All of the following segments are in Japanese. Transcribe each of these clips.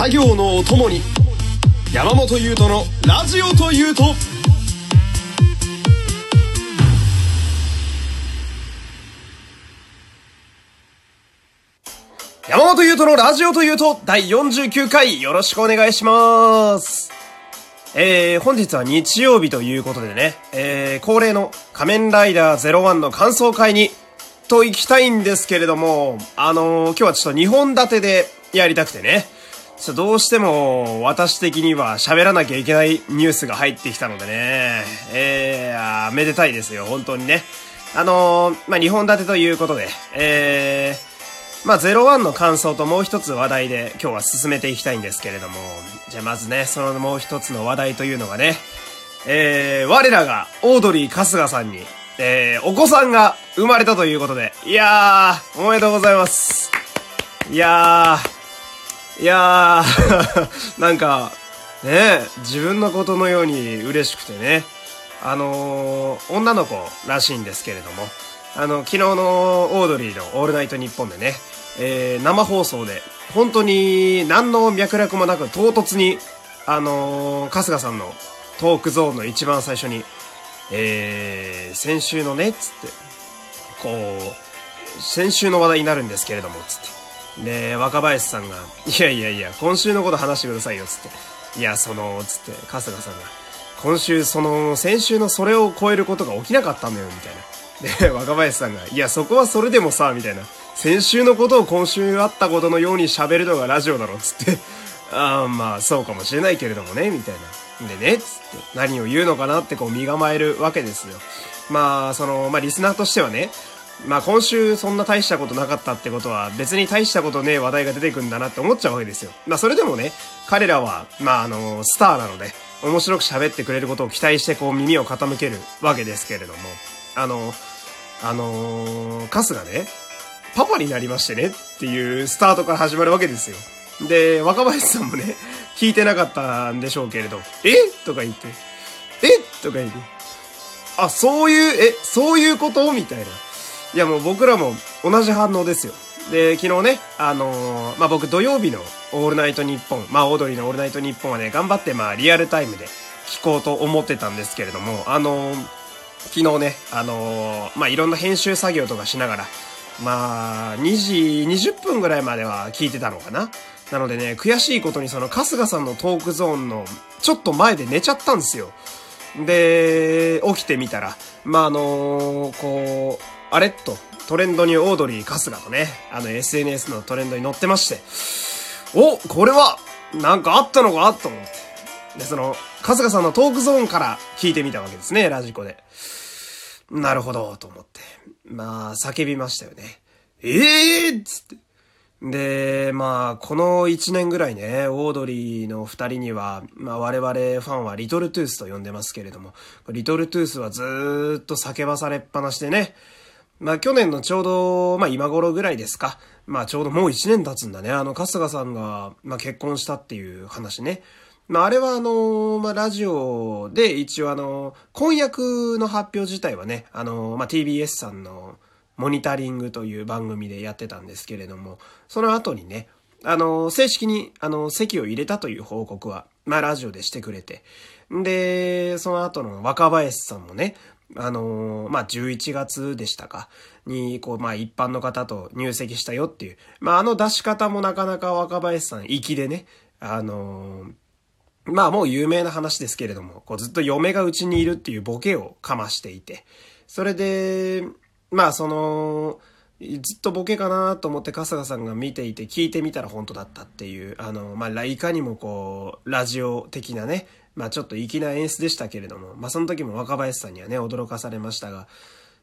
作業のお供に山本優斗のラジオというと山本優斗のラジオというと第49回よろしくお願いします。えー、本日は日曜日ということでね、えー、恒例の仮面ライダー01の感想会にと行きたいんですけれども、あのー、今日はちょっと2本立てでやりたくてね、ちょどうしても私的には喋らなきゃいけないニュースが入ってきたのでね、えー、めでたいですよ、本当にね。あのー、まあ、2本立てということで、えー、まあ、01の感想ともう一つ話題で今日は進めていきたいんですけれども、じゃあまずね、そのもう一つの話題というのがね、えー、我らがオードリー春日さんに、えー、お子さんが生まれたということで、いやー、おめでとうございます。いやー、いやー なんか、ね自分のことのように嬉しくてね。あのー、女の子らしいんですけれども、あの、昨日のオードリーのオールナイトニッポンでね、えー、生放送で、本当に何の脈絡もなく唐突に、あのー、春日さんのトークゾーンの一番最初に、えー、先週のね、つって、こう、先週の話題になるんですけれども、つって。で、若林さんが、いやいやいや、今週のこと話してくださいよ、つって。いや、その、つって、春日さんが、今週、その、先週のそれを超えることが起きなかったんだよ、みたいな。で、若林さんが、いや、そこはそれでもさ、みたいな。先週のことを今週あったことのように喋るのがラジオだろ、つって。ああ、まあ、そうかもしれないけれどもね、みたいな。でね、つって、何を言うのかなってこう身構えるわけですよ。まあ、その、まあ、リスナーとしてはね、まあ今週そんな大したことなかったってことは別に大したことねえ話題が出てくんだなって思っちゃうわけですよ。まあそれでもね、彼らは、まああの、スターなので、面白く喋ってくれることを期待してこう耳を傾けるわけですけれども、あの、あのー、カスがね、パパになりましてねっていうスタートから始まるわけですよ。で、若林さんもね、聞いてなかったんでしょうけれど、え？とか言って、え？とか言って、あ、そういう、え、そういうこと？みたいな。いやもう僕らも同じ反応ですよ。で、昨日ね、あのー、まあ、僕土曜日のオールナイトニッポン、まあ、オードリーのオールナイトニッポンはね、頑張ってまあ、リアルタイムで聞こうと思ってたんですけれども、あのー、昨日ね、あのー、まあ、いろんな編集作業とかしながら、まあ、2時20分ぐらいまでは聞いてたのかな。なのでね、悔しいことにその春日さんのトークゾーンのちょっと前で寝ちゃったんですよ。で、起きてみたら、まあ、あのこう、あれと、トレンドにオードリー春日とね、あの SNS のトレンドに載ってまして、おこれは、なんかあったのかと思って。で、その、春日さんのトークゾーンから聞いてみたわけですね、ラジコで。なるほど、と思って。まあ、叫びましたよね。ええー、っつって。で、まあ、この1年ぐらいね、オードリーの2人には、まあ我々ファンはリトルトゥースと呼んでますけれども、リトルトゥースはずーっと叫ばされっぱなしでね、まあ去年のちょうど、まあ今頃ぐらいですか。まあちょうどもう1年経つんだね。あの、春日さんが、まあ結婚したっていう話ね。まああれはあの、まあラジオで一応あの、婚約の発表自体はね、あの、まあ TBS さんのモニタリングという番組でやってたんですけれども、その後にね、あの、正式に、あの、席を入れたという報告は、まあラジオでしてくれて。で、その後の若林さんもね、あのー、まあ、11月でしたか、に、こう、まあ、一般の方と入籍したよっていう。まあ、あの出し方もなかなか若林さん、粋でね、あのー、まあ、もう有名な話ですけれども、こう、ずっと嫁がうちにいるっていうボケをかましていて、それで、まあ、その、ずっとボケかなと思って春日さんが見ていて聞いてみたら本当だったっていう、あの、まあ、いかにもこう、ラジオ的なね、まあちょっと粋な演出でしたけれども、まあその時も若林さんにはね、驚かされましたが、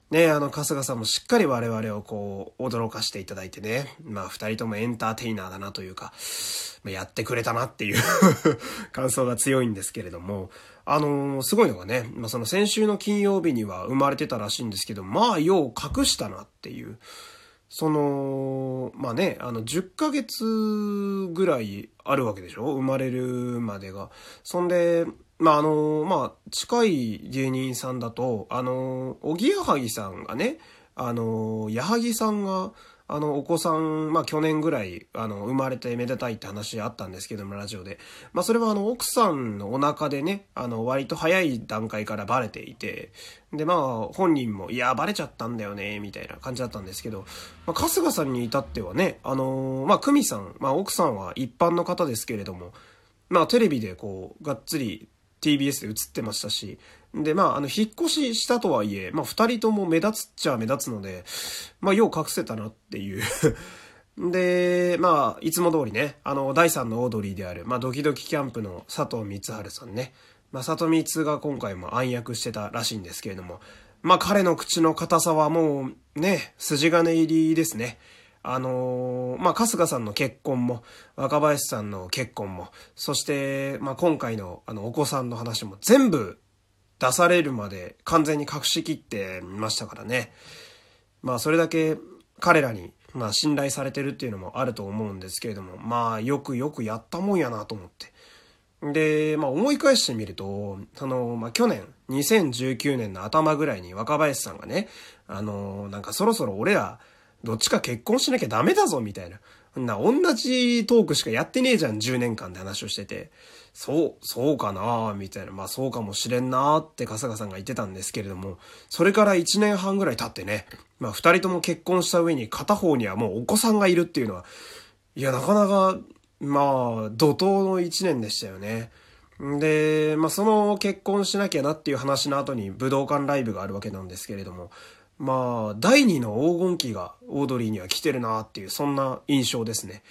ね、あの、春日さんもしっかり我々をこう、驚かしていただいてね、まあ二人ともエンターテイナーだなというか、まあ、やってくれたなっていう 感想が強いんですけれども、あのー、すごいのがね、まあその先週の金曜日には生まれてたらしいんですけど、まあよう隠したなっていう、その、まあね、あの、10ヶ月ぐらいあるわけでしょ？生まれるまでが。そんで、まああの、まあ、近い芸人さんだと、あの、おぎやはぎさんがね、あの、矢作さんが、あの、お子さん、まあ去年ぐらい、あの、生まれてめでたいって話あったんですけども、ラジオで。まあそれはあの、奥さんのお腹でね、あの、割と早い段階からバレていて、で、まあ、本人も、いや、バレちゃったんだよね、みたいな感じだったんですけど、まあ、春日さんに至ってはね、あのー、まあ、久美さん、まあ、奥さんは一般の方ですけれども、まあ、テレビでこう、がっつり TBS で映ってましたし、で、まあ、あの、引っ越ししたとはいえ、まあ、二人とも目立つっちゃ目立つので、まあ、よう隠せたなっていう で、まあ、いつも通りね、あの、第三のオードリーである、まあ、ドキドキキャンプの佐藤光春さんね、まあ、里光が今回も暗躍してたらしいんですけれども、まあ、彼の口の硬さはもう、ね、筋金入りですね。あのー、まあ、春日さんの結婚も、若林さんの結婚も、そして、まあ、今回のあの、お子さんの話も全部出されるまで完全に隠しきってましたからね。まあ、それだけ彼らに、まあ、信頼されてるっていうのもあると思うんですけれども、まあ、よくよくやったもんやなと思って。で、まあ、思い返してみると、その、まあ、去年、2019年の頭ぐらいに若林さんがね、あの、なんかそろそろ俺ら、どっちか結婚しなきゃダメだぞ、みたいな。な、同じトークしかやってねえじゃん、10年間で話をしてて。そう、そうかなみたいな。まあそうかもしれんなって春日さんが言ってたんですけれども、それから1年半ぐらい経ってね、まあ2人とも結婚した上に片方にはもうお子さんがいるっていうのは、いや、なかなか、まあ、怒涛の1年でしたよね。で、まあその結婚しなきゃなっていう話の後に武道館ライブがあるわけなんですけれども、まあ、第二の黄金期がオードリーには来てるなっていう、そんな印象ですね。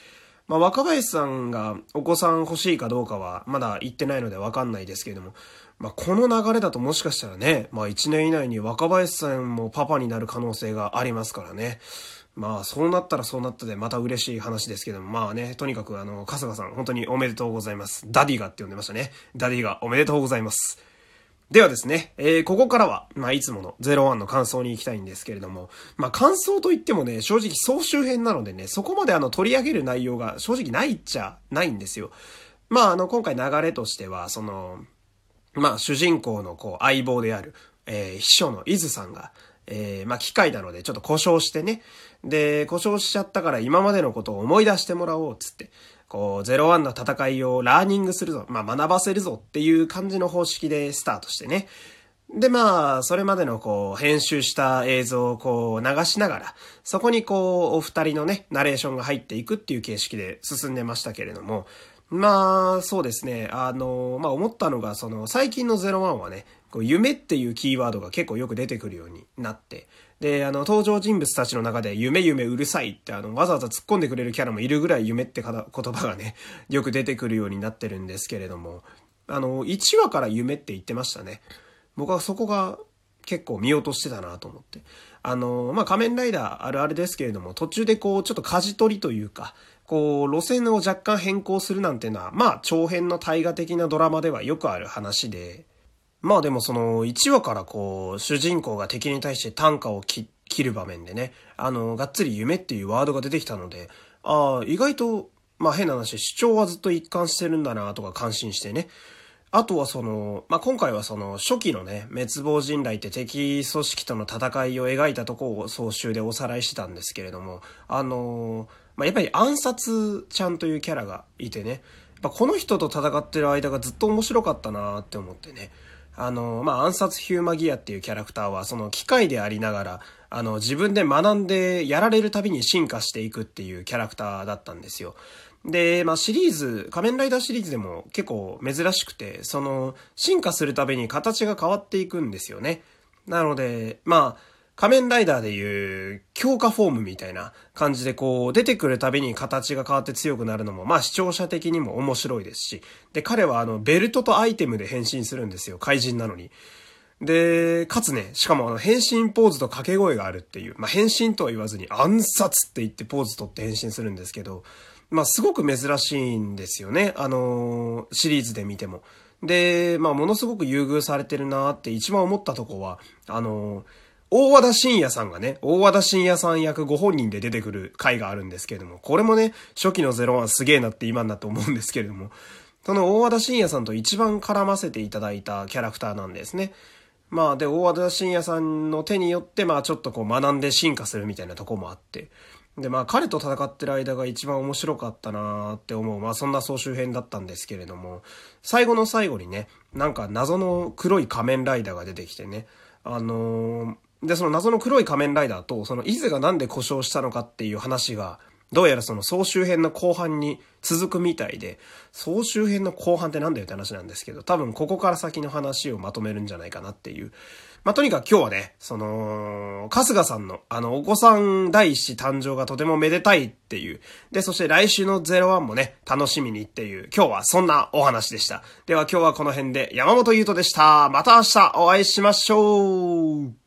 まあ、若林さんがお子さん欲しいかどうかはまだ言ってないのでわかんないですけれども、まあ、この流れだともしかしたらね、まあ、1年以内に若林さんもパパになる可能性がありますからね。まあ、そうなったらそうなったでまた嬉しい話ですけども、まあね、とにかくあの、春日さん、本当におめでとうございます。ダディがって呼んでましたね。ダディがおめでとうございます。ではですね、えー、ここからは、まあ、いつもの01の感想に行きたいんですけれども、まあ、感想といってもね、正直総集編なのでね、そこまであの、取り上げる内容が正直ないっちゃないんですよ。まあ、あの、今回流れとしては、その、まあ、主人公のこう、相棒である、えー、秘書の伊豆さんが、えー、まあ、機械なのでちょっと故障してね。で、故障しちゃったから今までのことを思い出してもらおう、つって。こう、01の戦いをラーニングするぞ、まあ学ばせるぞっていう感じの方式でスタートしてね。で、まあ、それまでのこう、編集した映像をこう、流しながら、そこにこう、お二人のね、ナレーションが入っていくっていう形式で進んでましたけれども、まあ、そうですね。あの、まあ思ったのが、その、最近の01はね、こう夢っていうキーワードが結構よく出てくるようになって、で、あの、登場人物たちの中で、夢夢うるさいって、あの、わざわざ突っ込んでくれるキャラもいるぐらい夢って 言葉がね、よく出てくるようになってるんですけれども、あの、1話から夢って言ってましたね。僕はそこが結構見落としてたなと思って。あの、まあ、仮面ライダーあるあるですけれども、途中でこう、ちょっと舵取りというか、こう、路線を若干変更するなんてのは、まあ、長編の大河的なドラマではよくある話で、まあでもその1話からこう主人公が敵に対して短歌を切る場面でね、あの、がっつり夢っていうワードが出てきたので、ああ、意外と、まあ変な話、主張はずっと一貫してるんだなとか感心してね。あとはその、まあ、今回はその初期のね、滅亡人雷って敵組織との戦いを描いたとこを総集でおさらいしてたんですけれども、あのまあ、やっぱり暗殺ちゃんというキャラがいてね、やっぱこの人と戦ってる間がずっと面白かったなって思ってね。あの、まあ、暗殺ヒューマギアっていうキャラクターは、その機械でありながら、あの、自分で学んでやられるたびに進化していくっていうキャラクターだったんですよ。で、まあ、シリーズ、仮面ライダーシリーズでも結構珍しくて、その、進化するたびに形が変わっていくんですよね。なので、まあ、仮面ライダーでいう強化フォームみたいな感じでこう出てくるたびに形が変わって強くなるのもまあ視聴者的にも面白いですし、で、彼はあのベルトとアイテムで変身するんですよ。怪人なのに。で、かつね、しかもあの変身ポーズと掛け声があるっていう、まあ変身とは言わずに暗殺って言ってポーズ取って変身するんですけど、まあすごく珍しいんですよね。あのー、シリーズで見ても。で、まあものすごく優遇されてるなって一番思ったとこは、あのー大和田信也さんがね、大和田信也さん役ご本人で出てくる回があるんですけれども、これもね、初期の01すげえなって今になって思うんですけれども、その大和田信也さんと一番絡ませていただいたキャラクターなんですね。まあで、大和田信也さんの手によって、まあちょっとこう学んで進化するみたいなとこもあって。で、まあ彼と戦ってる間が一番面白かったなーって思う、まあそんな総集編だったんですけれども、最後の最後にね、なんか謎の黒い仮面ライダーが出てきてね、あのー、で、その謎の黒い仮面ライダーと、その伊豆がなんで故障したのかっていう話が、どうやらその総集編の後半に続くみたいで、総集編の後半ってなんだよって話なんですけど、多分ここから先の話をまとめるんじゃないかなっていう。まあ、とにかく今日はね、その、春日さんの、あの、お子さん第一子誕生がとてもめでたいっていう。で、そして来週の01もね、楽しみにっていう、今日はそんなお話でした。では今日はこの辺で山本優斗でした。また明日お会いしましょう